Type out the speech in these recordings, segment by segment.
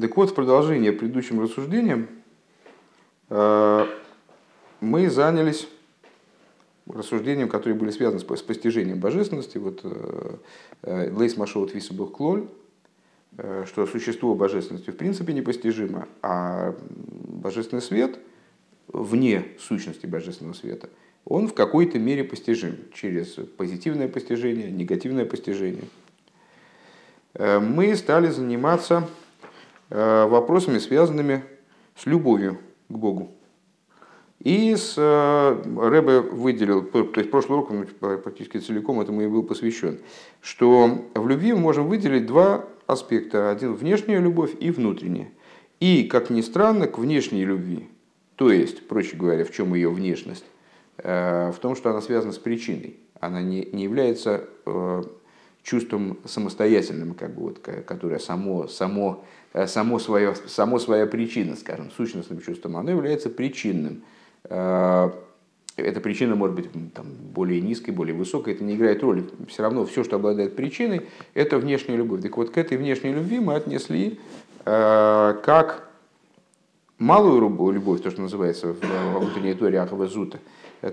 Так вот, в продолжение предыдущим рассуждениям э, мы занялись рассуждением, которые были связаны с постижением божественности. Вот э, э, Лейс Машот Висабух Клоль, что существо божественности в принципе непостижимо, а божественный свет вне сущности божественного света, он в какой-то мере постижим через позитивное постижение, негативное постижение. Мы стали заниматься вопросами, связанными с любовью к Богу. И с э, Рэбе выделил, то есть прошлый урок практически целиком этому и был посвящен, что в любви мы можем выделить два аспекта. Один внешняя любовь и внутренняя. И, как ни странно, к внешней любви, то есть, проще говоря, в чем ее внешность, э, в том, что она связана с причиной. Она не, не является э, чувством самостоятельным, как бы вот, которое само, само, само, свое, само своя причина, скажем, сущностным чувством, оно является причинным. Э, эта причина может быть там, более низкой, более высокой, это не играет роли. Все равно все, что обладает причиной, это внешняя любовь. Так вот, к этой внешней любви мы отнесли э, как малую любовь, то, что называется в внутренней торе Ахава Зута,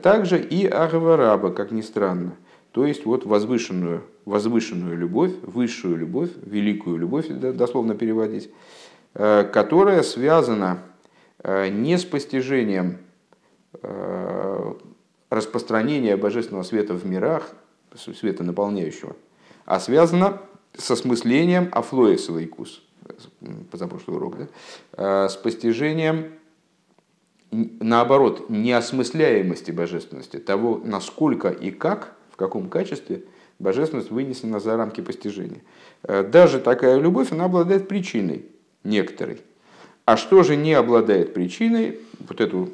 также и Ахава Раба, как ни странно. То есть вот возвышенную, возвышенную любовь, высшую любовь, великую любовь, дословно переводить, э, которая связана не с постижением Э, распространения божественного света в мирах, света наполняющего, а связано с осмыслением афлоеса лайкус, позапрошлый урок, да? Э, с постижением, наоборот, неосмысляемости божественности, того, насколько и как, в каком качестве божественность вынесена за рамки постижения. Э, даже такая любовь, она обладает причиной некоторой. А что же не обладает причиной, вот эту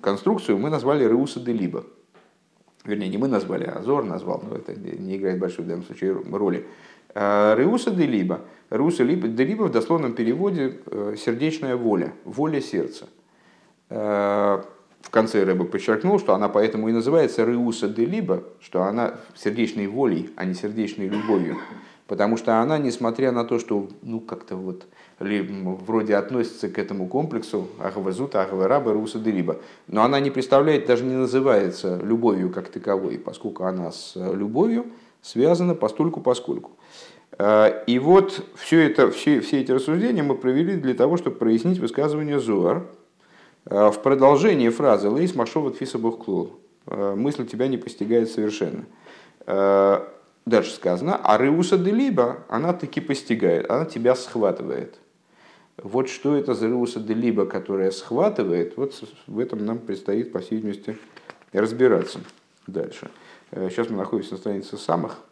конструкцию мы назвали Реуса де Либо. Вернее, не мы назвали, а Азор назвал, но это не играет большой в данном случае роли. А, Реуса де Либо. Реуса де Либо в дословном переводе э, сердечная воля, воля сердца. Конце Рэба подчеркнул, что она поэтому и называется Реуса де Либо, что она сердечной волей, а не сердечной любовью. Потому что она, несмотря на то, что ну, как-то вот вроде относится к этому комплексу Ахвазута, Ахвараба, Руса Дериба, но она не представляет, даже не называется любовью как таковой, поскольку она с любовью связана постольку поскольку. А, и вот все, это, все, все эти рассуждения мы провели для того, чтобы прояснить высказывание Зуар в продолжении фразы «Лейс машова тфиса бухклул» «Мысль тебя не постигает совершенно». А, дальше сказано, а Реуса де Либо, она таки постигает, она тебя схватывает. Вот что это за Реуса де Либо, которая схватывает, вот в этом нам предстоит, по всей видимости, разбираться дальше. Э, сейчас мы находимся на странице самых, э,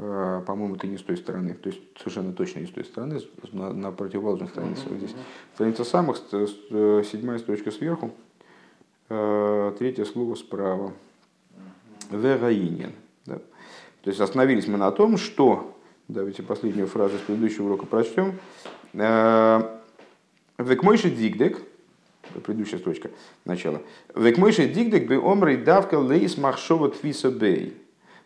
по-моему, это не с той стороны, то есть совершенно точно не с той стороны, на, на противоположной странице. Вот здесь. Страница самых, седьмая строчка сверху, э, третье слово справа. Вераинин. Да. То есть остановились мы на том, что, давайте последнюю фразу с предыдущего урока прочтем. Э, Векмойши дигдек, предыдущая строчка, начало. Векмойши дигдек бы омрей давка лейс махшова твиса бей.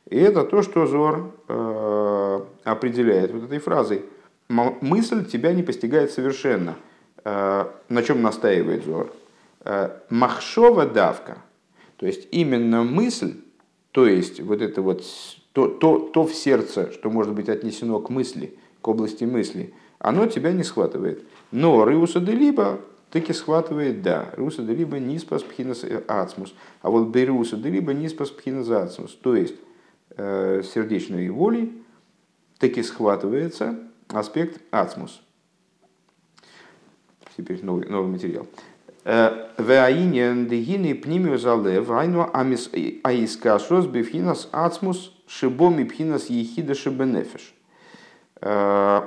И это то, что Зор э, определяет вот этой фразой. Мысль тебя не постигает совершенно. Э, на чем настаивает Зор? Э, махшова давка. То есть именно мысль, то есть вот это вот то, то, то в сердце, что может быть отнесено к мысли, к области мысли, оно тебя не схватывает. Но Риуса де Либо таки схватывает, да. Риуса де Либо не спас пхинас ацмус. А вот Бериуса де Либо не спас пхинас ацмус. То есть сердечной волей таки схватывается аспект ацмус. Теперь новый, новый материал. Э, Веаинен дегины пнимию залев, айну аискашос бифхинас ацмус шибом и пхинас ехида шибенефеш. Э,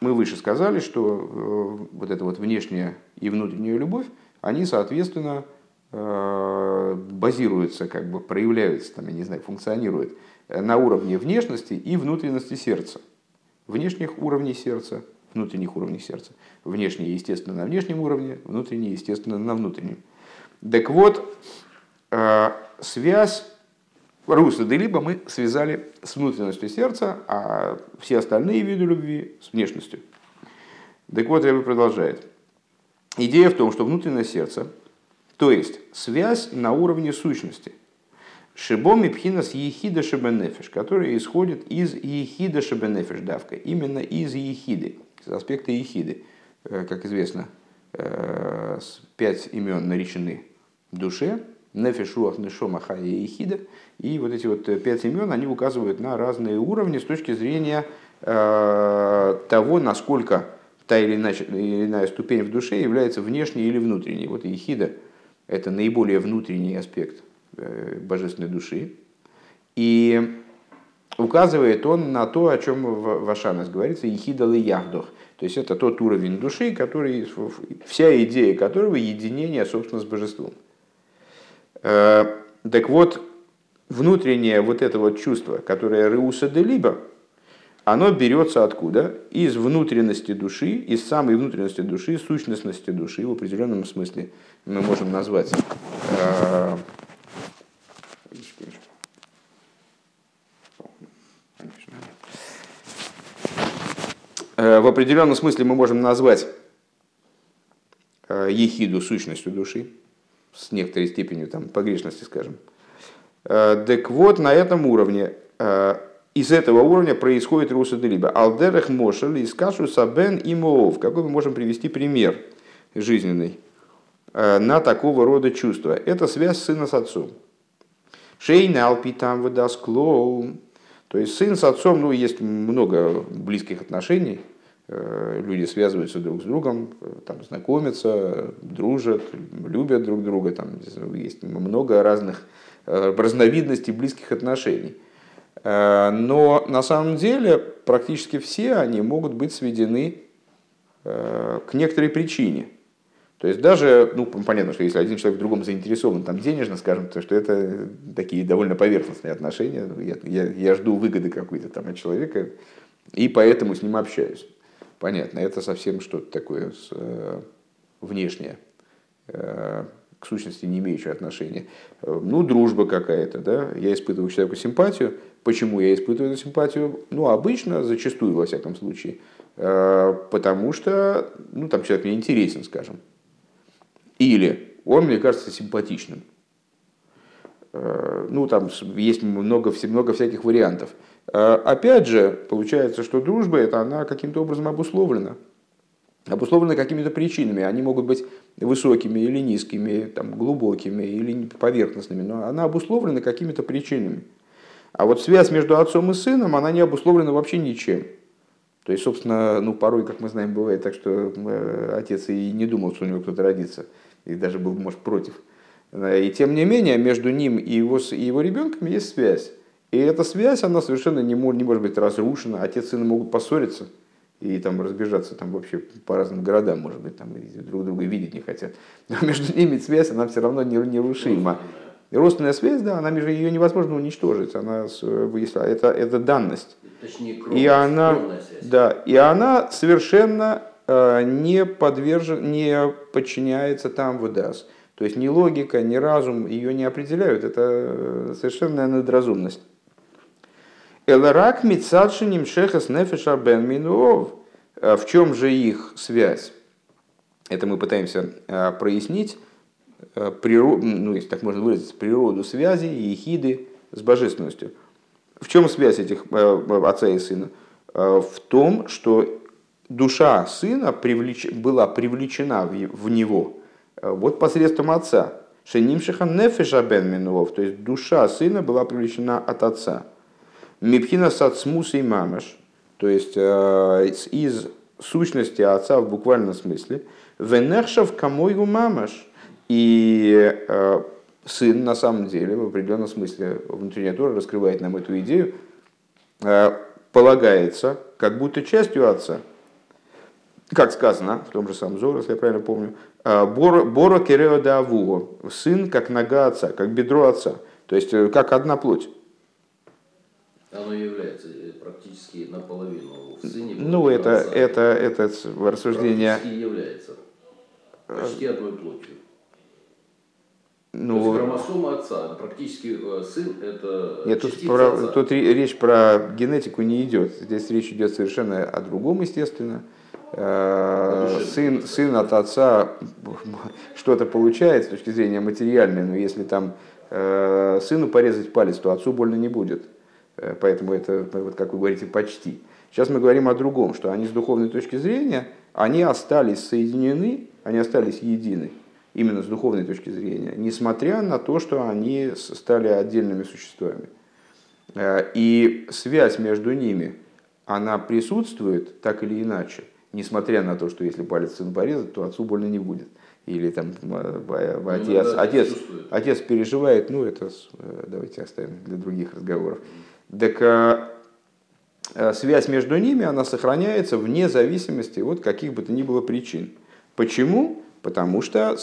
мы выше сказали, что э, вот эта вот внешняя и внутренняя любовь, они, соответственно, э, базируются, как бы проявляются, там, я не знаю, функционируют на уровне внешности и внутренности сердца. Внешних уровней сердца, внутренних уровней сердца. Внешнее, естественно, на внешнем уровне, внутреннее, естественно, на внутреннем. Так вот, связь русло либо мы связали с внутренностью сердца, а все остальные виды любви с внешностью. Так вот, Рэбе продолжает. Идея в том, что внутреннее сердце, то есть связь на уровне сущности, Шибом и пхинас ехида шебенефиш, который исходит из ехида шебенефиш давка, именно из ехиды, из аспекта ехиды. Э, как известно, э, пять имен наречены душе, нефиш, руах, нешома, хая и ехида. И вот эти вот пять имен, они указывают на разные уровни с точки зрения э, того, насколько та или иная, или иная ступень в душе является внешней или внутренней. Вот ехида – это наиболее внутренний аспект Э, божественной души. И указывает он на то, о чем в Вашанас говорится, ехидал и яхдох. То есть это тот уровень души, который, вся идея которого единение, собственно, с божеством. Э, так вот, внутреннее вот это вот чувство, которое Реуса де Либо, оно берется откуда? Из внутренности души, из самой внутренности души, сущностности души, в определенном смысле мы можем назвать э, Э, в определенном смысле мы можем назвать э, ехиду сущностью души, с некоторой степенью там, погрешности, скажем. Э, так вот, на этом уровне, из этого уровня происходит руса делиба. Алдерех мошел из кашу сабен и моов. Какой мы можем привести пример жизненный на такого рода чувства? Это связь сына с отцом. Шейнал питам выдасклоу. То есть сын с отцом, ну, есть много близких отношений, э, люди связываются друг с другом, э, там, знакомятся, дружат, любят друг друга, там есть много разных э, разновидностей близких отношений. Но на самом деле практически все они могут быть сведены к некоторой причине – то есть даже, ну, понятно, что если один человек в другом заинтересован там денежно, скажем, то что это такие довольно поверхностные отношения. Я, я, я жду выгоды какой-то там от человека, и поэтому с ним общаюсь. Понятно, это совсем что-то такое с, э, внешнее, э, к сущности не имеющее отношения. Ну, дружба какая-то, да, я испытываю к человеку симпатию. Почему я испытываю эту симпатию? Ну, обычно, зачастую, во всяком случае, э, потому что, ну, там человек мне интересен, скажем, или он мне кажется симпатичным. Э, ну, там есть много, много всяких вариантов. Э, опять же, получается, что дружба это она каким-то образом обусловлена. Обусловлена какими-то причинами. Они могут быть высокими или низкими, там, глубокими или поверхностными, но она обусловлена какими-то причинами. А вот связь между отцом и сыном, она не обусловлена вообще ничем. То есть, собственно, ну, порой, как мы знаем, бывает так, что э, отец и не думал, что у него кто-то родится и даже был, может, против. И тем не менее, между ним и его, и его ребенком есть связь. И эта связь, она совершенно не, может, не может быть разрушена. Отец и сын могут поссориться и там разбежаться там вообще по разным городам, может быть, там друг друга видеть не хотят. Но между ними связь, она все равно нерушима. Родственная связь, да, она между ее невозможно уничтожить. Она, если, это, это данность. Точнее, кровная, и она, да, и она совершенно Э, не, подвержен, не подчиняется там выдаст. То есть ни логика, ни разум ее не определяют. Это э, совершенная надразумность. Эларак мицадшиним шехас нефеша бен минуов. Э, в чем же их связь? Это мы пытаемся прояснить природу, ну, если так можно выразиться, природу связи ехиды с божественностью. В чем связь этих отца и сына? В том, что душа сына привлеч... была привлечена в него э, вот посредством отца. Шенимшиха нефеша бен минулов, то есть душа сына была привлечена от отца. Мипхина сацмус и мамаш, то есть э, из сущности отца в буквальном смысле. Венершав камойгу мамаш. И э, сын на самом деле, в определенном смысле, внутренняя Тора раскрывает нам эту идею, полагается как будто частью отца как сказано в том же самом Зоре, если я правильно помню, «А, Боро Керео Давуго, сын как нога отца, как бедро отца, то есть э, как одна плоть. Оно является э, практически наполовину в сыне. Ну, это, отца. это, это рассуждение... Практически является почти одной плотью. Ну, То есть хромосома отца, практически э, сын это Нет, тут, про, отца. тут речь про генетику не идет. Здесь речь идет совершенно о другом, естественно. Э, сын, сын от отца что-то получает с точки зрения материальной, но если там э, сыну порезать палец, то отцу больно не будет. Э, поэтому это, вот как вы говорите, почти. Сейчас мы говорим о другом, что они с духовной точки зрения, они остались соединены, они остались едины, именно с духовной точки зрения, несмотря на то, что они стали отдельными существами. И связь между ними, она присутствует так или иначе, несмотря на то, что если палец сын порезать, то отцу больно не будет. Или там э, ну, отец, ну, да, отец, отец переживает, ну это давайте оставим для других разговоров. Так Э, связь между ними, она сохраняется вне зависимости от каких бы то ни было причин. Почему? Потому что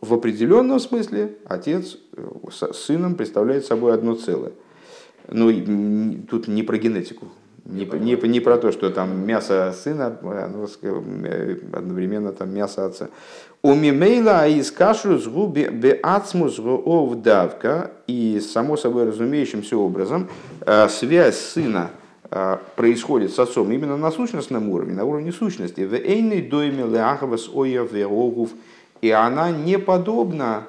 в определенном смысле отец э, с сыном представляет собой одно целое. Ну, тут не про генетику, не, не, не про то, что там мясо сына, оно э, одновременно там мясо отца. У мимейла из кашу сгуби беацмус давка и само собой разумеющимся образом связь сына а, происходит с отцом именно на сущностном уровне, на уровне сущности. В эйной дойме леахавас оя и она не подобна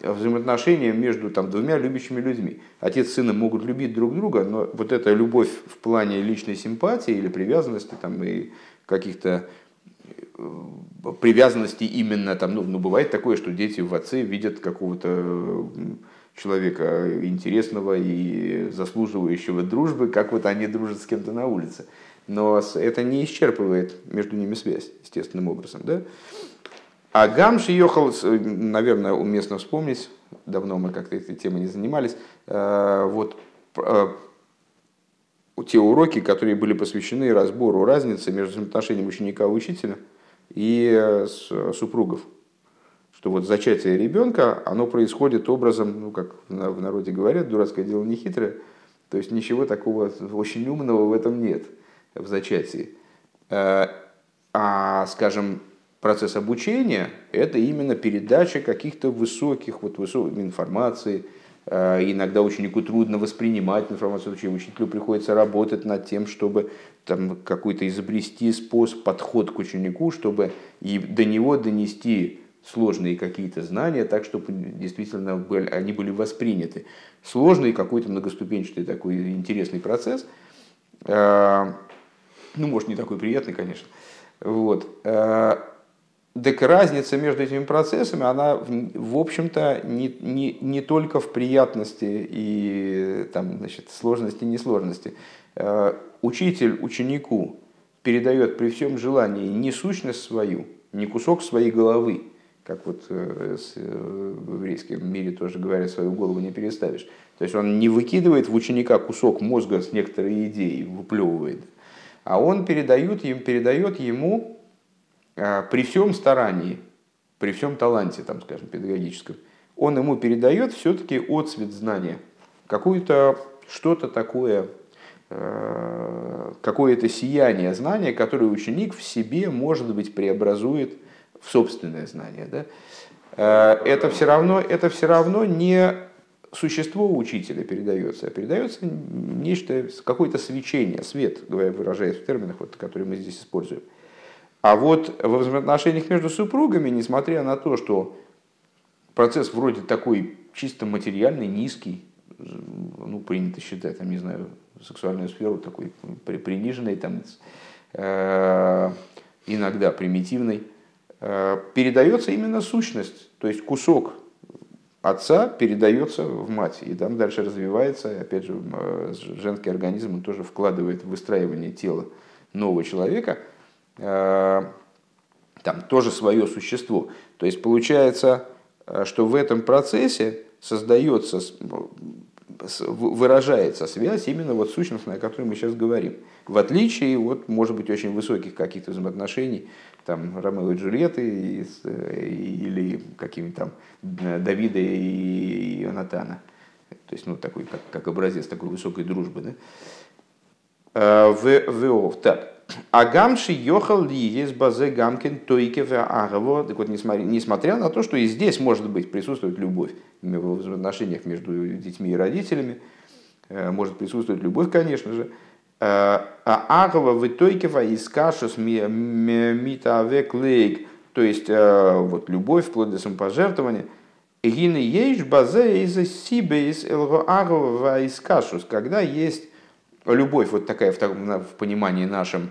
взаимоотношениям между там, двумя любящими людьми. Отец с сыном могут любить друг друга, но вот эта любовь в плане личной симпатии или привязанности там, и каких-то э, привязанностей именно там, ну, ну, бывает такое, что дети в отце видят какого-то человека интересного и заслуживающего дружбы, как вот они дружат с кем-то на улице. Но это не исчерпывает между ними связь, естественным образом. Да? А Гамши ехал, наверное, уместно вспомнить, давно мы как-то этой темой не занимались, э, вот э, те уроки, которые были посвящены разбору разницы между отношением ученика и учителя и э, супругов. Что вот зачатие ребенка, оно происходит образом, ну, как в народе говорят, дурацкое дело не хитрое, то есть ничего такого очень умного в этом нет, в зачатии. Э, а, скажем, процесс обучения – это именно передача каких-то высоких вот, высоких информации. Э, иногда ученику трудно воспринимать информацию, учителю приходится работать над тем, чтобы там, какой-то изобрести способ, подход к ученику, чтобы и до него донести сложные какие-то знания, так, чтобы действительно были, они были восприняты. Сложный какой-то многоступенчатый такой интересный процесс. Э, ну, может, не такой приятный, конечно. Вот. Так разница между этими процессами, она, в общем-то, не, не, не только в приятности и там, значит, сложности и несложности. Э, учитель ученику передает при всем желании не сущность свою, не кусок своей головы, как вот э, э, в еврейском мире тоже говорят, свою голову не переставишь. То есть он не выкидывает в ученика кусок мозга с некоторой идеей, выплевывает, а он передает, передает ему при всем старании, при всем таланте, там, скажем, педагогическом, он ему передает все-таки отцвет знания, какое-то что-то такое, какое-то сияние знания, которое ученик в себе, может быть, преобразует в собственное знание, да, э, это все равно, это все равно не существо учителя передается, а передается нечто, какое-то свечение, свет, выражаясь в терминах, вот, которые мы здесь используем. А вот во взаимоотношениях между супругами, несмотря на то, что процесс вроде такой чисто материальный, низкий, ну, принято считать, там, не знаю, сексуальную сферу такой приниженной, там, э, иногда примитивной, Э, передается именно сущность, то есть кусок отца передается в мать, и там дальше развивается, опять же, э, женский организм тоже вкладывает в выстраивание тела нового человека, там тоже свое существо. То есть получается, что в этом процессе создается, выражается связь именно вот сущностная, о которой мы сейчас говорим. В отличие от, может быть, очень высоких каких-то взаимоотношений там Ромео и Джульетты или какими-то там э, Давида и Ионатана. То есть, ну, такой, как, как образец такой высокой дружбы. Да? Э, в, в, так. Агамши йохал ли есть базе гамкин тойкев агаво. Так вот, несмотря, несмотря на то, что и здесь может быть присутствует любовь в отношениях между детьми и родителями, э, может присутствовать любовь, конечно же, Агова в итоге из кашус митавек лейк, то есть вот любовь вплоть до самопожертвования. Гины ейш базе из сибе из агова из кашус, когда есть любовь вот такая в, в понимании нашем,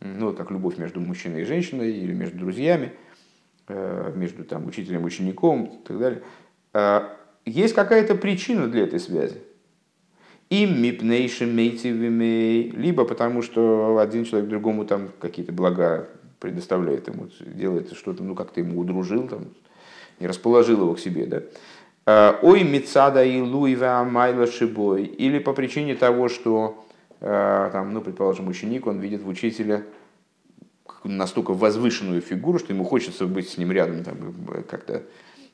ну как любовь между мужчиной и женщиной или между друзьями, между там учителем и учеником и так далее. Есть какая-то причина для этой связи им мипнейшим мейтивими, либо потому что один человек другому там какие-то блага предоставляет ему, делает что-то, ну как-то ему удружил, там, не расположил его к себе, да. А, Ой, Мицада и Луива Майла Шибой. Или по причине того, что, а, там, ну, предположим, ученик, он видит в учителя настолько возвышенную фигуру, что ему хочется быть с ним рядом, там, как-то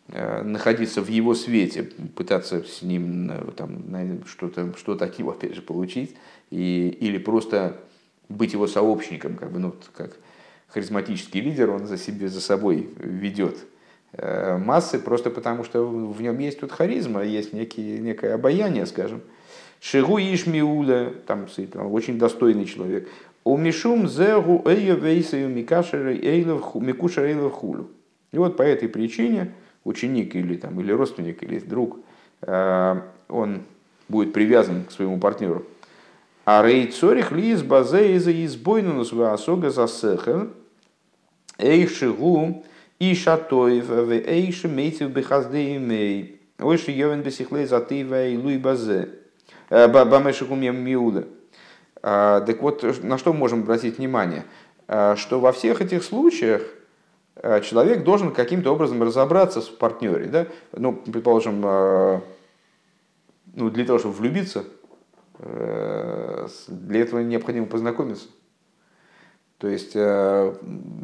Э, находиться в его свете, пытаться с ним э, там, что-то что от него опять же получить, и, или просто быть его сообщником, как бы, ну, как харизматический лидер, он за, себе, за собой ведет э, массы, просто потому что в нем есть тут харизма, есть некие, некое обаяние, скажем. Шигу Ишмиуля, там, очень достойный человек. У Мишум зеру эйо вейсаю микашера эйлов хулю. И вот по этой причине ученик или, там, или родственник, или друг, э, он будет привязан к своему партнеру. А рей цорих ли из базе из избойну на свою осога за сехер, эйшигу и шатоев, эйши мейтив бехазде имей, ойши йовен за и луи базе, э, бамешигу миуда. Э, так вот, на что мы можем обратить внимание? Что во всех этих случаях Э, человек должен каким-то образом разобраться в партнере. Да? Ну, предположим, э, ну, для того, чтобы влюбиться, для этого необходимо познакомиться. То есть,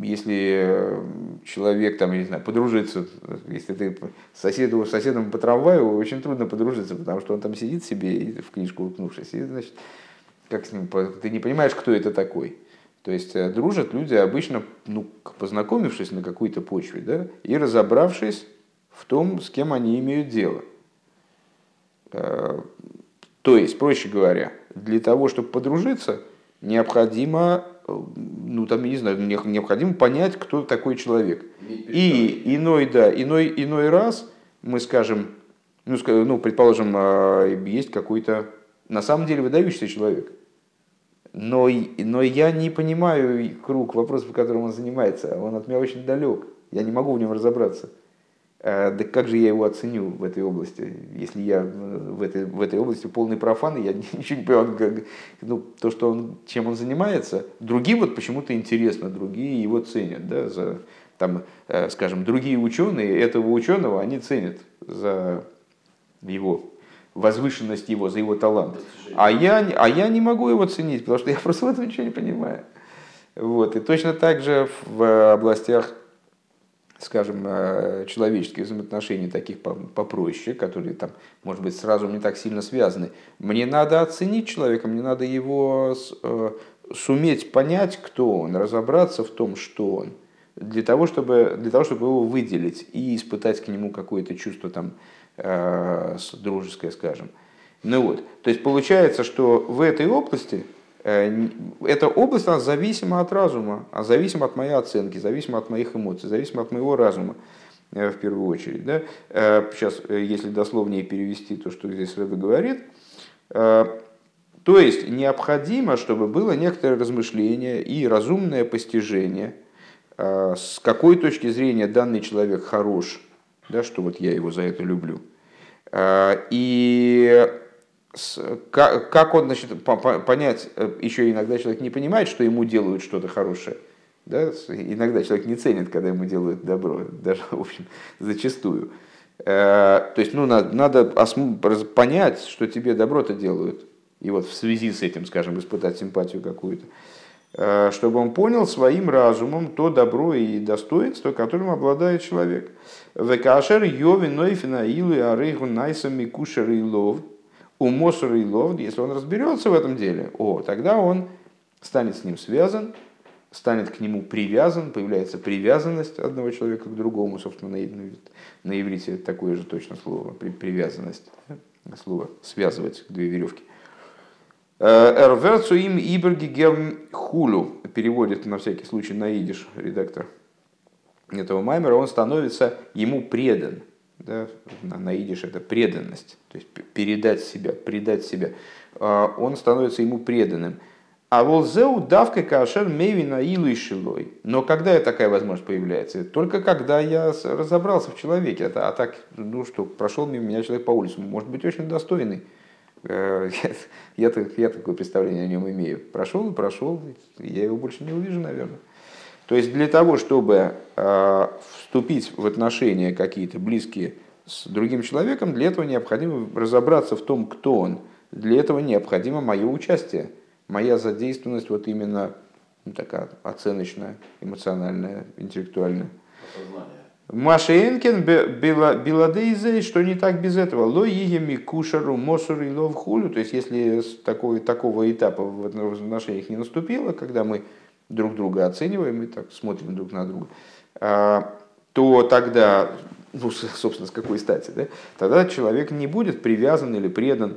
если человек, там, не знаю, подружится, если ты соседу, соседом по трамваю, очень трудно подружиться, потому что он там сидит себе в книжку уткнувшись, и, значит, как с ним, ты не понимаешь, кто это такой. То есть э, дружат люди обычно, ну, познакомившись на какой-то почве, да, и разобравшись в том, с кем они имеют дело. Э, то есть, проще говоря, для того, чтобы подружиться, необходимо, э, ну там, не знаю, необходимо понять, кто такой человек. И иной, да, иной, иной раз мы скажем, ну, ну предположим, есть какой-то на самом деле выдающийся человек – но, но я не понимаю круг вопросов, которым он занимается. Он от меня очень далек. Я не могу в нем разобраться. А, да как же я его оценю в этой области, если я в этой, в этой области полный профан, я ничего не понимаю, как, ну, то, что он, чем он занимается. Другим вот почему-то интересно, другие его ценят, да, за, там, э, скажем, другие ученые этого ученого, они ценят за его возвышенность его, за его талант. А я, а я не могу его ценить, потому что я просто в этом ничего не понимаю. Вот. И точно так же в областях, скажем, э, человеческих взаимоотношений, таких попроще, которые там, может быть, сразу не так сильно связаны, мне надо оценить человека, мне надо его э, суметь понять, кто он, разобраться в том, что он, для того, чтобы, для того, чтобы его выделить и испытать к нему какое-то чувство там, Э, дружеское, скажем. Ну вот, то есть получается, что в этой области, эта область, она зависима от разума, а зависима от моей оценки, зависима от моих эмоций, зависима от моего разума э, в первую очередь. Да? Сейчас, если дословнее перевести то, что здесь Рэбе говорит, то есть необходимо, чтобы было некоторое размышление и разумное постижение, с какой точки зрения данный человек хорош, да, что вот я его за это люблю. И как он, значит, понять, э, еще иногда человек не понимает, что ему делают что-то хорошее. Да? Иногда человек не ценит, когда ему делают добро, даже, в общем, зачастую. Э, то есть, ну, надо, надо понять, что тебе добро-то делают. И вот в связи с этим, скажем, испытать симпатию какую-то. Э, чтобы он понял своим разумом то добро и достоинство, которым обладает человек. Векашер йови нойфина илы арейху найсами кушер и лов, умосер и лов, если он разберется в этом деле, о, тогда он станет с ним связан, станет к нему привязан, появляется привязанность одного человека к другому, собственно, на, на иврите такое же точно слово, при, привязанность, слово связывать две веревки. Эрверцу им ибергигем хулю. Переводит на всякий случай на идиш редактор этого маймера. Он становится ему предан. Да, на, на это преданность. То есть передать себя, предать себя. Он становится ему преданным. А волзеу давка кашер мейвина илу шилой. Но когда такая возможность появляется? Только когда я разобрался в человеке. Это, а так, ну что, прошел мимо меня человек по улице, может быть очень достойный. Э, я, я, я такое представление о нем имею. Прошел и прошел, я его больше не увижу, наверное. То есть для того, чтобы э, вступить в отношения какие-то близкие с другим человеком, для этого необходимо разобраться в том, кто он. Для этого необходимо мое участие моя задействованность вот именно ну, такая оценочная, эмоциональная, интеллектуальная. Маша Энкен Биладейзе, что не так без этого. Ло егеми кушару мосуру и лов хулю. То есть, если такого, такого этапа в отношениях не наступило, когда мы друг друга оцениваем и так смотрим друг на друга, а, то тогда, ну, собственно, с какой стати, да, тогда человек не будет привязан или предан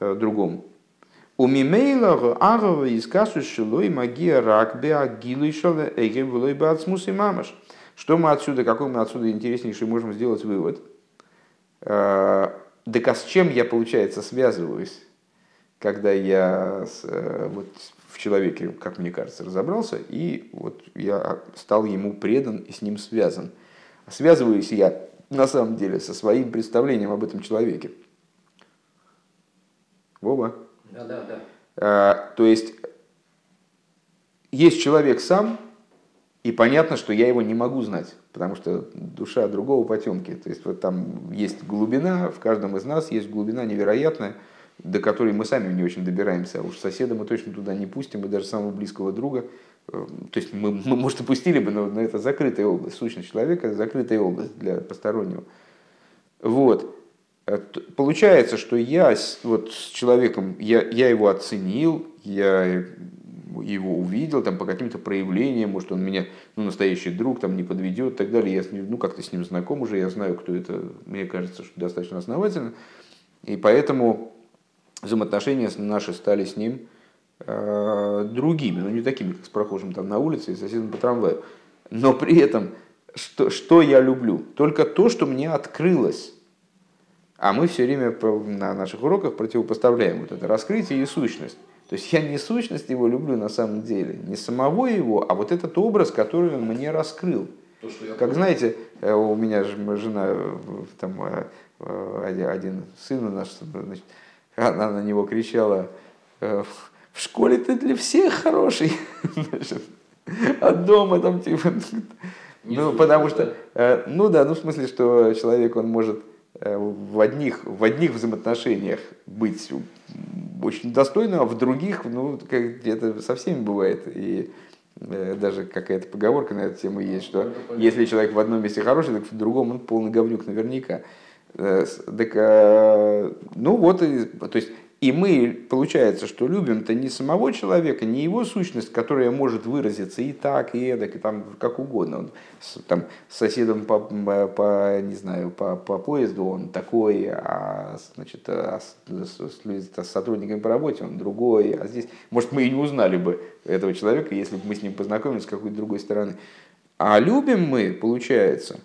э, другому. У мимейла агава из касу шилой магия ракбе агилы шале эге влой бацмус и мамаш. Что мы отсюда, какой мы отсюда интереснейший можем сделать вывод? Так а с чем я, получается, связываюсь, когда я э, вот, в человеке, как мне кажется, разобрался, и вот я стал ему предан и с ним связан. Связываюсь я на самом деле со своим представлением об этом человеке. Вова? Да, да, да. А, то есть есть человек сам, и понятно, что я его не могу знать, потому что душа другого потемки. То есть вот там есть глубина, в каждом из нас есть глубина невероятная, до которой мы сами не очень добираемся. А уж соседа мы точно туда не пустим, и даже самого близкого друга. Э, то есть мы, мы может, и пустили бы, но, но это закрытая область. Сущность человека – закрытая область для постороннего. Вот. Э, получается, что я вот с человеком, я, я его оценил, я его увидел там, по каким-то проявлениям, может, он меня, ну, настоящий друг, там, не подведет и так далее. Я с ним, ну, как-то с ним знаком уже, я знаю, кто это, мне кажется, что достаточно основательно. И поэтому взаимоотношения наши стали с ним э, другими, но не такими, как с прохожим там на улице и соседом по трамваю. Но при этом, что, что я люблю? Только то, что мне открылось а мы все время на наших уроках противопоставляем вот это раскрытие и сущность. То есть я не сущность его люблю на самом деле, не самого его, а вот этот образ, который он мне раскрыл. То, как помню. знаете, э, у меня же жена, там, э, э, один сын наш, значит, она на него кричала, в школе ты для всех хороший, а дома там типа... ну, потому что, ну да, ну в смысле, что человек, он может Э, в одних, в одних взаимоотношениях быть очень достойным, а в других, ну, как это со всеми бывает. И э, даже какая-то поговорка на эту тему есть, что если человек в одном месте хороший, так в другом он полный говнюк наверняка. Э, так, ну вот, то есть и мы, получается, что любим-то не самого человека, не его сущность, которая может выразиться и так, и эдак, и там как угодно. Он, с, там, с соседом по, по, не знаю, по, по поезду он такой, а, значит, а с, с, с сотрудниками по работе он другой. А здесь, может, мы и не узнали бы этого человека, если бы мы с ним познакомились с какой-то другой стороны. А любим мы, получается,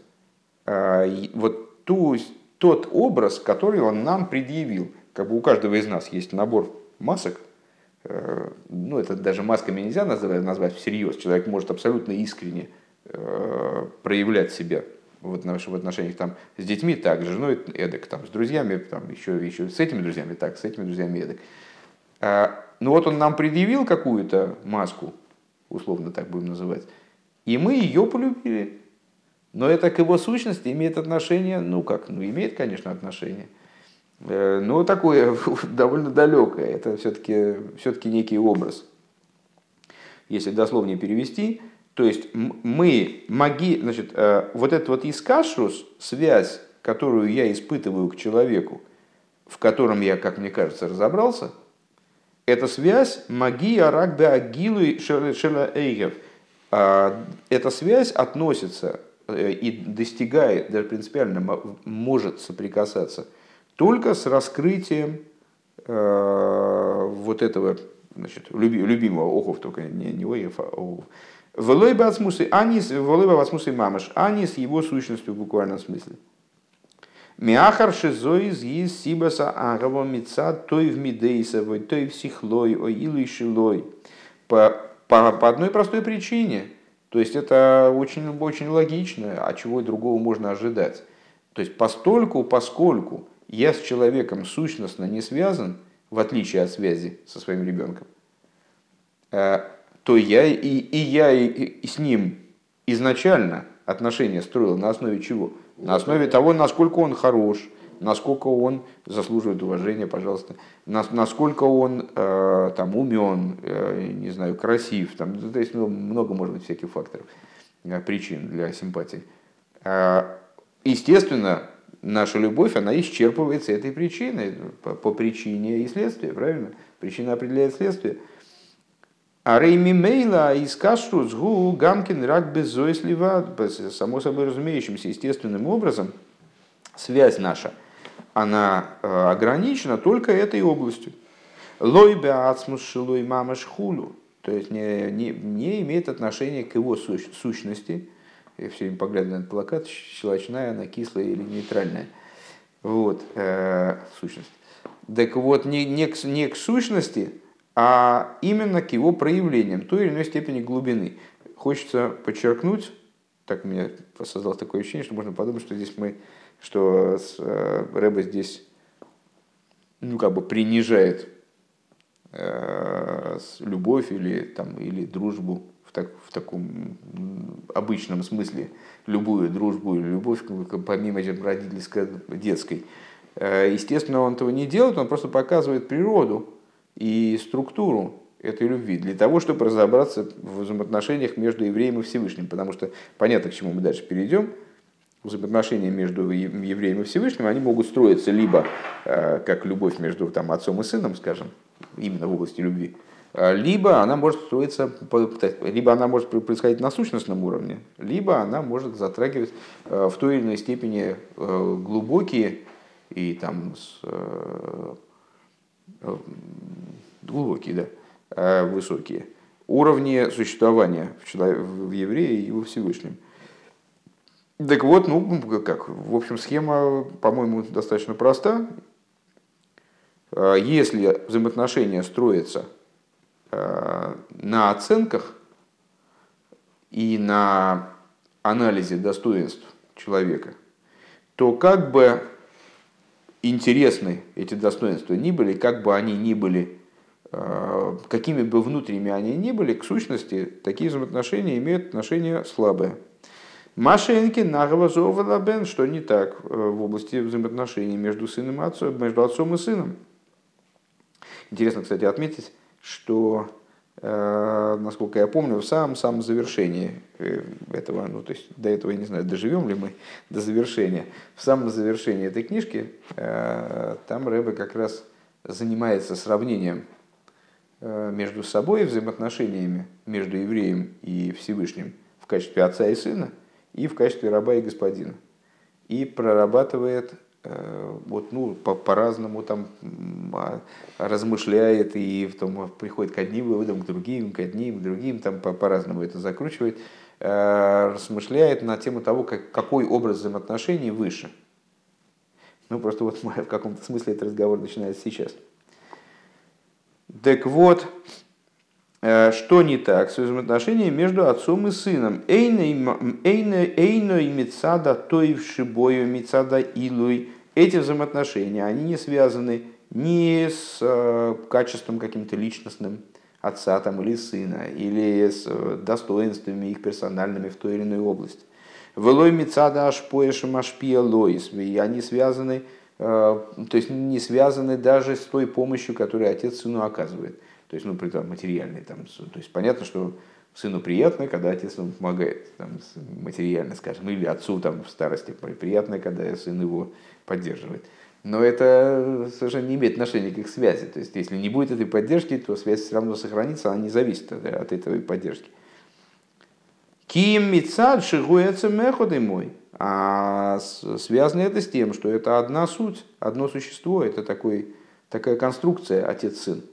вот ту, тот образ, который он нам предъявил – как бы у каждого из нас есть набор масок, э, ну, это даже масками нельзя назвать, назвать всерьез. Человек может абсолютно искренне э, проявлять себя в отношениях там, с детьми так, с женой эдак, там, с друзьями, там, еще, еще с этими друзьями так, с этими друзьями эдак. А, ну вот он нам предъявил какую-то маску, условно так будем называть, и мы ее полюбили. Но это к его сущности имеет отношение, ну как, ну имеет, конечно, отношение – Э, но такое довольно далекое. Это все-таки все некий образ. Если дословнее перевести, то есть мы маги, значит, э, вот этот вот искашрус, связь, которую я испытываю к человеку, в котором я, как мне кажется, разобрался, это связь магия рагбе агилу шела эта связь относится и достигает, даже принципиально может соприкасаться только с раскрытием э, вот этого значит, люби, любимого Охов, только не, не Оев, а Охов. Волой бацмусы анис, волой бацмусы мамаш, анис его сущностью в буквальном смысле. Миахар шизоиз из сибаса агава мица той в мидейсовой, той в сихлой, о илой шилой. По, по, по одной простой причине. То есть это очень, очень логично, а чего другого можно ожидать. То есть постольку, поскольку я с человеком сущностно не связан, в отличие от связи со своим ребенком, э, то я и, и я и, и с ним изначально отношения строил на основе чего? На основе того, насколько он хорош, насколько он заслуживает уважения, пожалуйста, насколько он э, там умен, э, не знаю, красив, там, то есть ну, много может быть всяких факторов, э, причин для симпатии. Естественно, наша любовь, она исчерпывается этой причиной, по, причине и следствию, правильно? Причина определяет следствие. А рейми мейла из кашру сгу гамкин рак безойслива, само собой разумеющимся, естественным образом, связь наша, она э, ограничена только этой областью. Лой беацмус шилой мамаш хулу, то есть не, не, не имеет отношения к его сущности. Я все время поглядываю на этот плакат, щелочная, она кислая или нейтральная. Вот, э, сущность. Так вот, не, не, к, не к сущности, а именно к его проявлениям той или иной степени глубины. Хочется подчеркнуть, так у меня создалось такое ощущение, что можно подумать, что здесь мы, что э, Рэба здесь ну, как бы принижает э, любовь или, там, или дружбу в, так, в таком обычном смысле, любую дружбу или любовь, помимо родительской, детской. Э, естественно, он этого не делает, он просто показывает природу и структуру этой любви для того, чтобы разобраться в взаимоотношениях между евреем и Всевышним. Потому что понятно, к чему мы дальше перейдем. Взаимоотношения между евреем и Всевышним, они могут строиться либо э, как любовь между там, отцом и сыном, скажем, именно в области любви, э, либо она может строиться, либо она может происходить на сущностном уровне, либо она может затрагивать э, в той или иной степени глубокие и там глубокие, да, высокие, уровни существования в, человек, в евреи и во Всевышнем. Так вот, ну, как, в общем, схема, по-моему, достаточно проста. А если взаимоотношения строятся а, на оценках и на анализе достоинств человека, то как бы интересны эти достоинства ни были, как бы они ни были, э, какими бы внутренними они ни были, к сущности, такие взаимоотношения имеют отношение слабое. Машенки Нагава Бен, что не так э, в области взаимоотношений между сыном и отцом, между отцом и сыном. Интересно, кстати, отметить, что Э, насколько я помню, в самом-самом завершении э, этого, ну то есть до этого, я не знаю, доживем ли мы до завершения, в самом завершении этой книжки, э, там Рэбе как раз занимается сравнением между собой, взаимоотношениями между евреем и Всевышним в качестве отца и сына, и в качестве раба и господина. И прорабатывает Э, вот, ну, по- по-разному там а, размышляет и в том, приходит к одним выводам, к другим, к одним, к другим, там по- по-разному это закручивает, э, размышляет на тему того, как, какой образ взаимоотношений выше. Ну, просто вот в каком-то смысле этот разговор начинается сейчас. Так вот, э, что не так с взаимоотношениями между отцом и сыном? Эйно и мецада той в шибою мецада илуй эти взаимоотношения, они не связаны ни с э, качеством каким-то личностным отца там, или сына, или с э, достоинствами их персональными в той или иной области. Велой мецада ашпоешем ашпия лоис, и они связаны, э, то есть не связаны даже с той помощью, которую отец сыну оказывает. То есть, ну, при том материальной. Там, то есть понятно, что сыну приятно, когда отец ему помогает, там, материально, скажем, или отцу там, в старости приятно, когда сын его поддерживает. Но это совершенно не имеет отношения к их связи. То есть, если не будет этой поддержки, то связь все равно сохранится, она не зависит от, от этой поддержки. Ким мицад шигуется мой. А связано это с тем, что это одна суть, одно существо, это такой, такая конструкция отец-сын.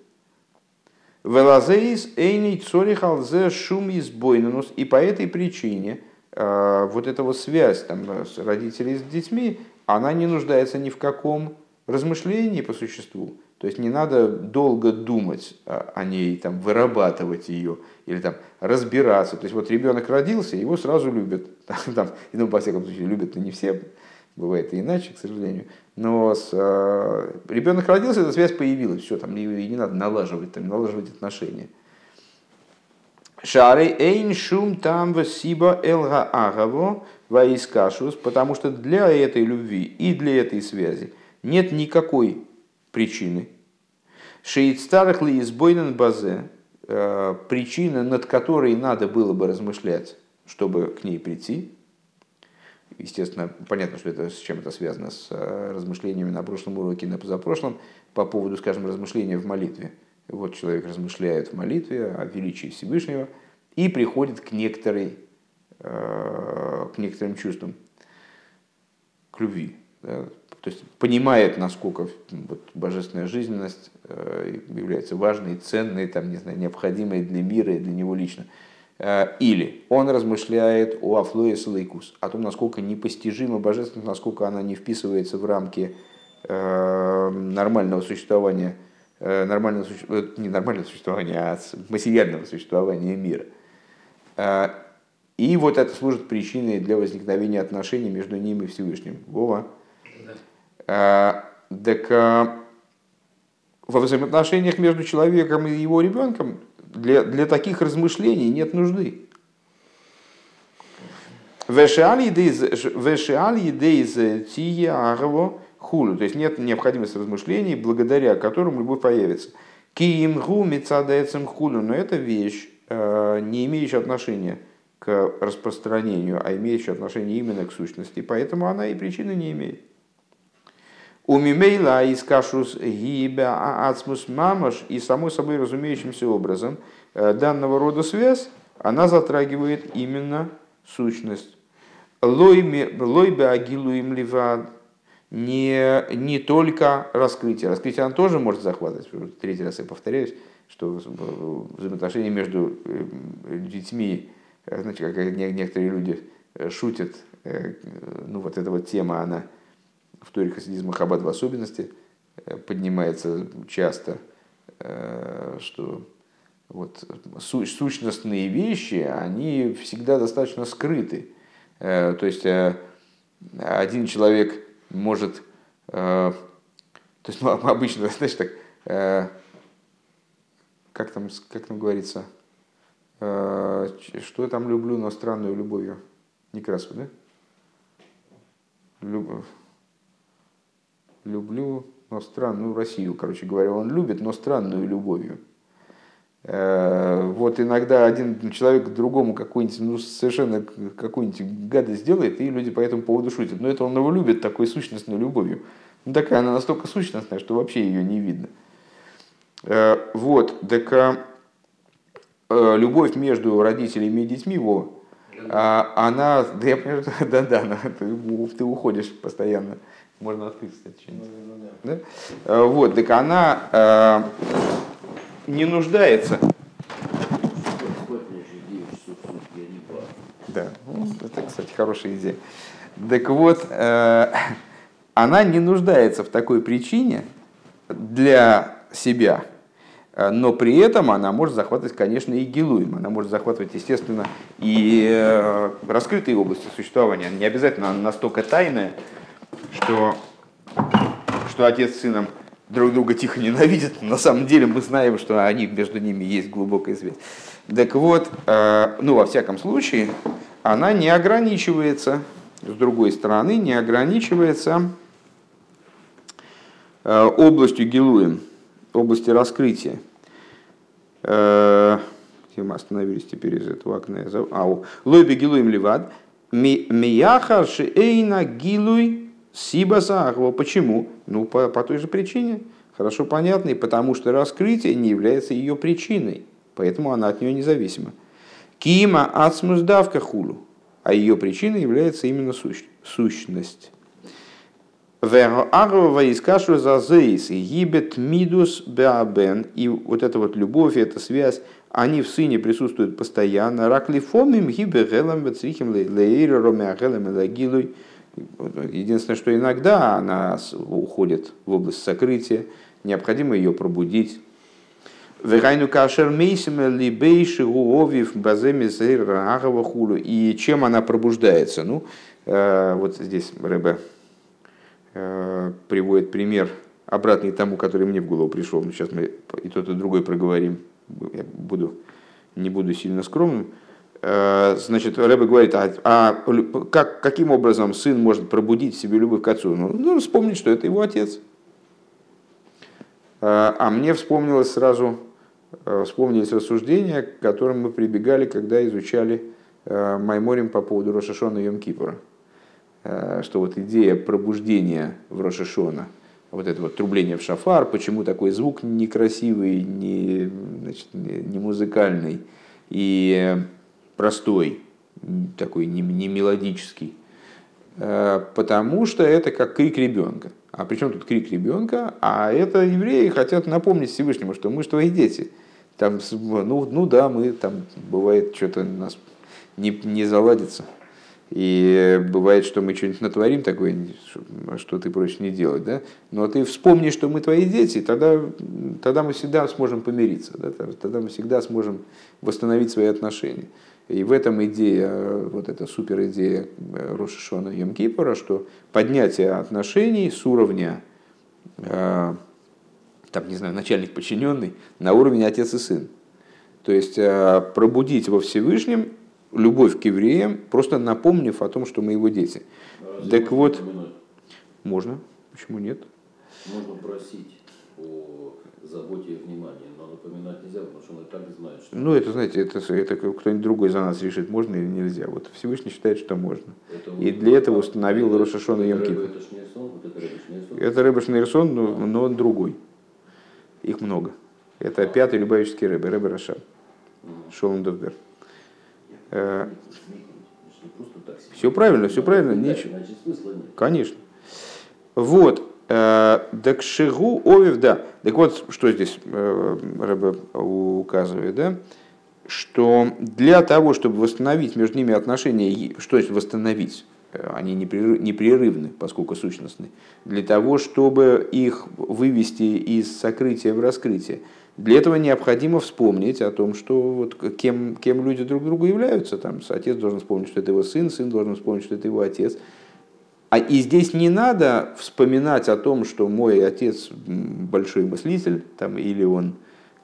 Велазеис эйни цорихал зе шум избойнанус. И по этой причине э, вот эта вот связь там, с родителями с детьми, она не нуждается ни в каком размышлении по существу. То есть не надо долго думать о ней, там, вырабатывать ее или там, разбираться. То есть вот ребенок родился, его сразу любят. Там, ну, во всяком случае, любят не все, бывает и иначе, к сожалению. Но с, э, ребенок родился, эта связь появилась, все, там и, и не надо налаживать, там, налаживать отношения. Шары эйн шум там васиба элга агаво ваискашус, потому что для этой любви и для этой связи нет никакой причины. Шеид старых ли избойнен базе, э, причина, над которой надо было бы размышлять, чтобы к ней прийти. Естественно, понятно, что это, с чем это связано, с э, размышлениями на прошлом уроке на позапрошлом по поводу, скажем, размышления в молитве. Вот человек размышляет в молитве о величии Всевышнего и приходит к, некоторой, э, к некоторым чувствам, к любви. Да? То есть понимает, насколько вот, божественная жизненность э, является важной, ценной, там, не знаю, необходимой для мира и для него лично. Э, или он размышляет о Афлое Салайкус, о том, насколько непостижима божественность, насколько она не вписывается в рамки э, нормального существования, нормального, не нормального существования, а материального существования мира. И вот это служит причиной для возникновения отношений между ним и Всевышним. Вова. Э, так э, во взаимоотношениях между человеком и его ребенком для, для таких размышлений нет нужды. Хулю. То есть нет необходимости размышлений, благодаря которым любовь появится. Киимгу мецадаецем хулю. Но это вещь, э, не имеющая отношения к распространению, а имеющая отношение именно к сущности. Поэтому она и причины не имеет. У Мимейла из кашус гиба ацмус мамаш и самой собой разумеющимся образом э, данного рода связь, она затрагивает именно сущность. Лойбе агилу им ливад не, не только раскрытие. Раскрытие она тоже может захватывать. Третий раз я повторяюсь, что взаимоотношения между э, детьми, э, знаете, как некоторые люди шутят, ну вот эта вот тема, она в Торе хасидизма Хаббат в особенности э, поднимается часто, э, что вот сущностные вещи, они всегда достаточно скрыты. Э, то есть один человек может, то есть ну, обычно, знаешь, так, как там, как там говорится, что я там люблю, но странную любовью. Некрасу, да? Любовь люблю, но странную Россию, короче говоря, он любит, но странную любовью. Э, вот иногда один человек другому какую-нибудь, ну, совершенно какую-нибудь гадость делает, и люди по этому поводу шутят. Но это он его любит такой сущностной любовью. Ну, такая она настолько сущностная, что вообще ее не видно. Э, вот, так э, любовь между родителями и детьми, его, а, она, да я понимаю, да, да, ты, ты уходишь постоянно. Можно открыть, кстати, что-нибудь. Да? Э, вот, так она э, не нуждается. Да, ну, это, кстати, хорошая идея. Так вот, э, она не нуждается в такой причине для себя, э, но при этом она может захватывать, конечно, и гилуем. Она может захватывать, естественно, и э, раскрытые области существования. Не обязательно настолько тайная, что, что отец с сыном друг друга тихо ненавидят. На самом деле мы знаем, что они, между ними есть глубокая связь. Так вот, э, ну, во всяком случае, она не ограничивается, с другой стороны, не ограничивается э, областью Гилуем, областью раскрытия. Э, где мы остановились теперь из этого окна? Ау. Лойби Гилуем Левад. Мияхар Шейна Гилуй Сиба Сахва. Почему? Ну, по, по той же причине. Хорошо понятной, потому что раскрытие не является ее причиной, поэтому она от нее независима. Кима ацмуздавка хулу, а ее причиной является именно сущ, сущность. Арва искашу за зейс, гибет мидус беабен. И вот эта вот любовь, эта связь, они в сыне присутствуют постоянно. Раклифомим гибе гелам бецрихим лейра ромя гелам лагилуй. Единственное, что иногда она уходит в область сокрытия, необходимо ее пробудить. Вегайну кашер мейсима либейши гуовив баземи хулу. И чем она пробуждается? Ну, э, вот здесь Рэбе э, приводит пример обратный тому, который мне в голову пришел. Сейчас мы и тот, и другой проговорим. Я буду, не буду сильно скромным. Э, значит, Рэбе говорит, а, а как, каким образом сын может пробудить в себе любовь к отцу? Ну, ну вспомнить, что это его отец. А мне вспомнилось сразу Э, вспомнились рассуждения, к которым мы прибегали, когда изучали э, Майморим по поводу Рошашона и Йом-Кипура. Э, что вот идея пробуждения в Рошашона, вот это вот трубление в шафар, почему такой звук некрасивый, не, значит, не музыкальный и простой, такой не, не мелодический, потому что это как крик ребенка. А причем тут крик ребенка? А это евреи хотят напомнить Всевышнему, что мы же твои дети – там, ну, ну да, мы там бывает что-то у нас не, не заладится. И бывает, что мы что-нибудь натворим такое, что ты проще не делать, да? Но ты вспомни, что мы твои дети, тогда, тогда мы всегда сможем помириться, да? тогда мы всегда сможем восстановить свои отношения. И в этом идея, вот эта супер идея э, Рошишона Йом-Кипора, что поднятие отношений с уровня э, там, не знаю, начальник подчиненный, на уровне отец и сын. То есть э, пробудить во Всевышнем любовь к евреям, просто напомнив о том, что мы его дети. А так вот, можно, почему нет? Можно просить о заботе и внимании, но напоминать нельзя, потому что он и так знает, что... Ну, это, знаете, это, это кто-нибудь другой за нас решит, можно или нельзя. Вот Всевышний считает, что можно. Это и вот для этого установил Рошашона Йом Это ж не сон, вот это Это Рыбашный сон, но, но он другой. Их много. Это пятый любавический рыбы, рыба Раша. Шолом Довбер. Все правильно, все правильно. Ничего. Конечно. Вот. Э, Дакшигу овив, да. Так вот, что здесь э, Рэбе указывает, да? Что для того, чтобы восстановить между ними отношения, что есть восстановить? они непрерывны, поскольку сущностны, для того, чтобы их вывести из сокрытия в раскрытие. Для этого необходимо вспомнить о том, что вот кем, кем люди друг другу являются. Там, отец должен вспомнить, что это его сын, сын должен вспомнить, что это его отец. А и здесь не надо вспоминать о том, что мой отец большой мыслитель, там, или он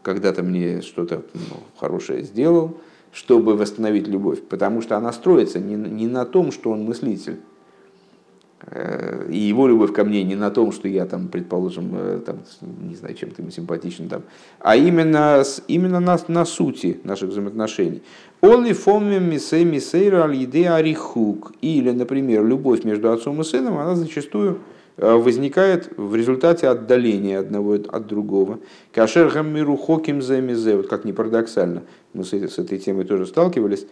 когда-то мне что-то ну, хорошее сделал, чтобы восстановить любовь, потому что она строится не, не на том, что он мыслитель, и его любовь ко мне не на том, что я там, предположим, э, там, не знаю, чем-то ему симпатичен, там, а именно, именно на, на сути наших взаимоотношений. Оли фомим мисей мисейра аль арихук. Или, например, любовь между отцом и сыном, она зачастую Э, возникает в результате отдаления одного от другого. Кашер гаммиру хоким замизе, вот как ни парадоксально, мы с, с этой темой тоже сталкивались.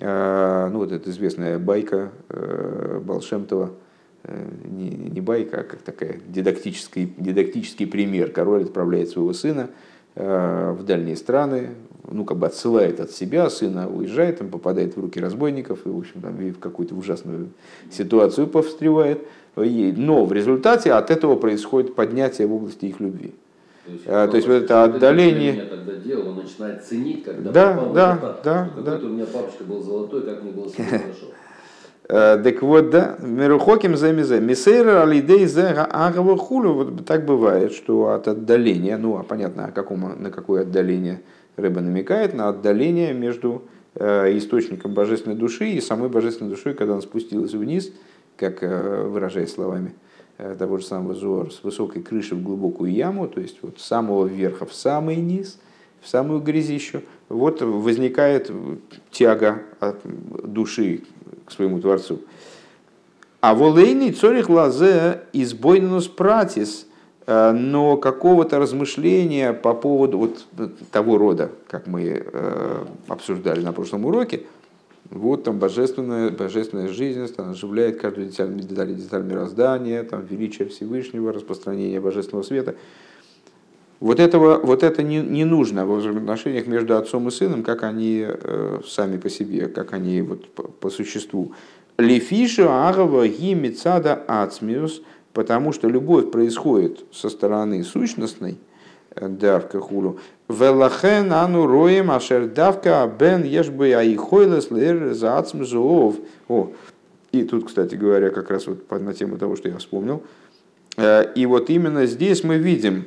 Э, ну вот эта известная байка э, Балшемтова, не, не байка, а как такая дидактический, дидактический пример. Король отправляет своего сына в дальние страны, ну, как бы отсылает от себя сына, уезжает, он попадает в руки разбойников и, в общем, там, в какую-то ужасную ситуацию повстревает. Но в результате от этого происходит поднятие в области их любви. То есть, а, то есть вот это отдаление. Это тогда делал, он начинает ценить, когда да, попал да, да, да, Какой-то у меня папочка был золотой, как мне было хорошо. Э, так вот, да, Мерухоким за мизе. Мисейра алидей за агава хулю. Вот так бывает, что от отдаления, ну, а понятно, о каком, на какое отдаление рыба намекает, на отдаление между э, источником божественной души и самой божественной душой, когда она спустилась вниз, как э, выражаясь словами того же самого Зуар, с высокой крыши в глубокую яму, то есть вот с самого верха в самый низ, в самую грязищу, вот возникает тяга от души к своему Творцу. А волейный цорих лазе избойнус пратис, э, но какого-то размышления по поводу вот того рода, как мы э, обсуждали на прошлом уроке, Вот там божественная, божественная жизненность, она оживляет каждую деталь, деталь, деталь мироздания, там величие Всевышнего, распространение божественного света. Вот, этого, вот это не, не нужно в отношениях между отцом и сыном, как они э, сами по себе, как они вот по, по существу. Лефишу агава ги мецада ацмиус, потому что любовь происходит со стороны сущностной, э, давка хулу. Велахен ану роем ашер давка бен ешбы аихойлес лер за ацмзуов. О, и тут, кстати говоря, как раз вот на тему того, что я вспомнил. Э, и вот именно здесь мы видим,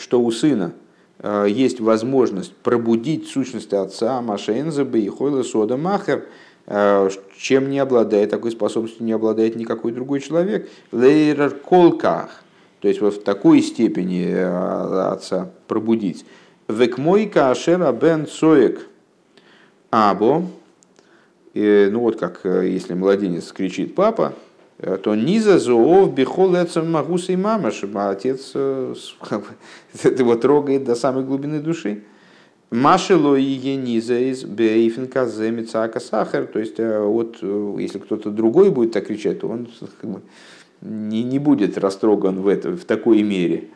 что у сына э, есть возможность пробудить сущность отца Машензабы и Хойла Сода Махер, э, чем не обладает такой способностью, не обладает никакой другой человек. Лейрер Колках, то есть вот в такой степени э, отца пробудить. Векмойка Ашера Бен Соек Або, ну вот как если младенец кричит папа, то низа зоов бихол магуса и мамаш, а отец э, его трогает до самой глубины души. Машило и ениза из бейфенка земицака сахар. То есть, э, вот, если кто-то другой будет так кричать, то он не, не будет растроган в, это, в такой мере.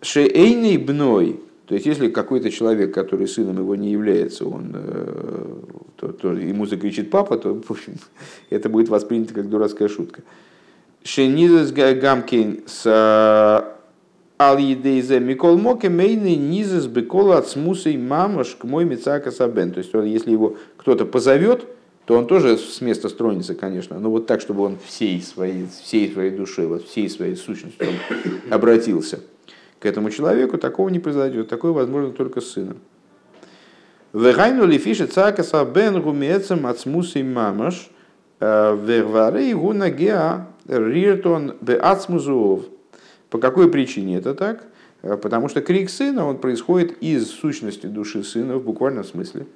Шеэйный бной, то есть, если какой-то человек, который сыном его не является, он, э, то, то ему закричит папа, то общем, это будет воспринято как дурацкая шутка. Шенизес гамкин с ал едейзе микол моке мейны низес бекола от смусой мамаш к мой мецака сабен. То есть, он, если его кто-то позовет, то он тоже с места стронется, конечно, но вот так, чтобы он всей своей, всей своей душой, вот всей своей сущностью обратился – к этому человеку, такого не произойдет. Такое возможно только с сыном. Вегайну ли фиши цакаса бен гумецем ацмусей мамаш э, вервары гуна геа риртон бе ацмузуов. По какой причине это так? Э, потому что крик сына, он происходит из сущности души сына в буквальном смысле.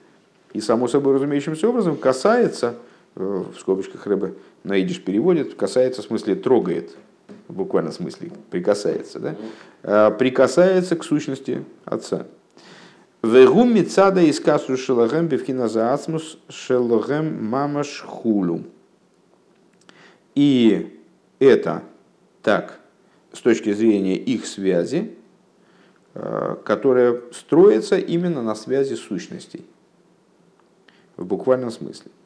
И само собой разумеющимся образом касается, э, в скобочках рыбы на переводит, касается в смысле трогает, в буквальном смысле прикасается, да? Э, прикасается к сущности Отца. Вегум мецада из касу шелагем бевхина заацмус шелагем мамаш хулу. И это так, с точки зрения их связи, э, которая строится именно на связи сущностей. В буквальном смысле.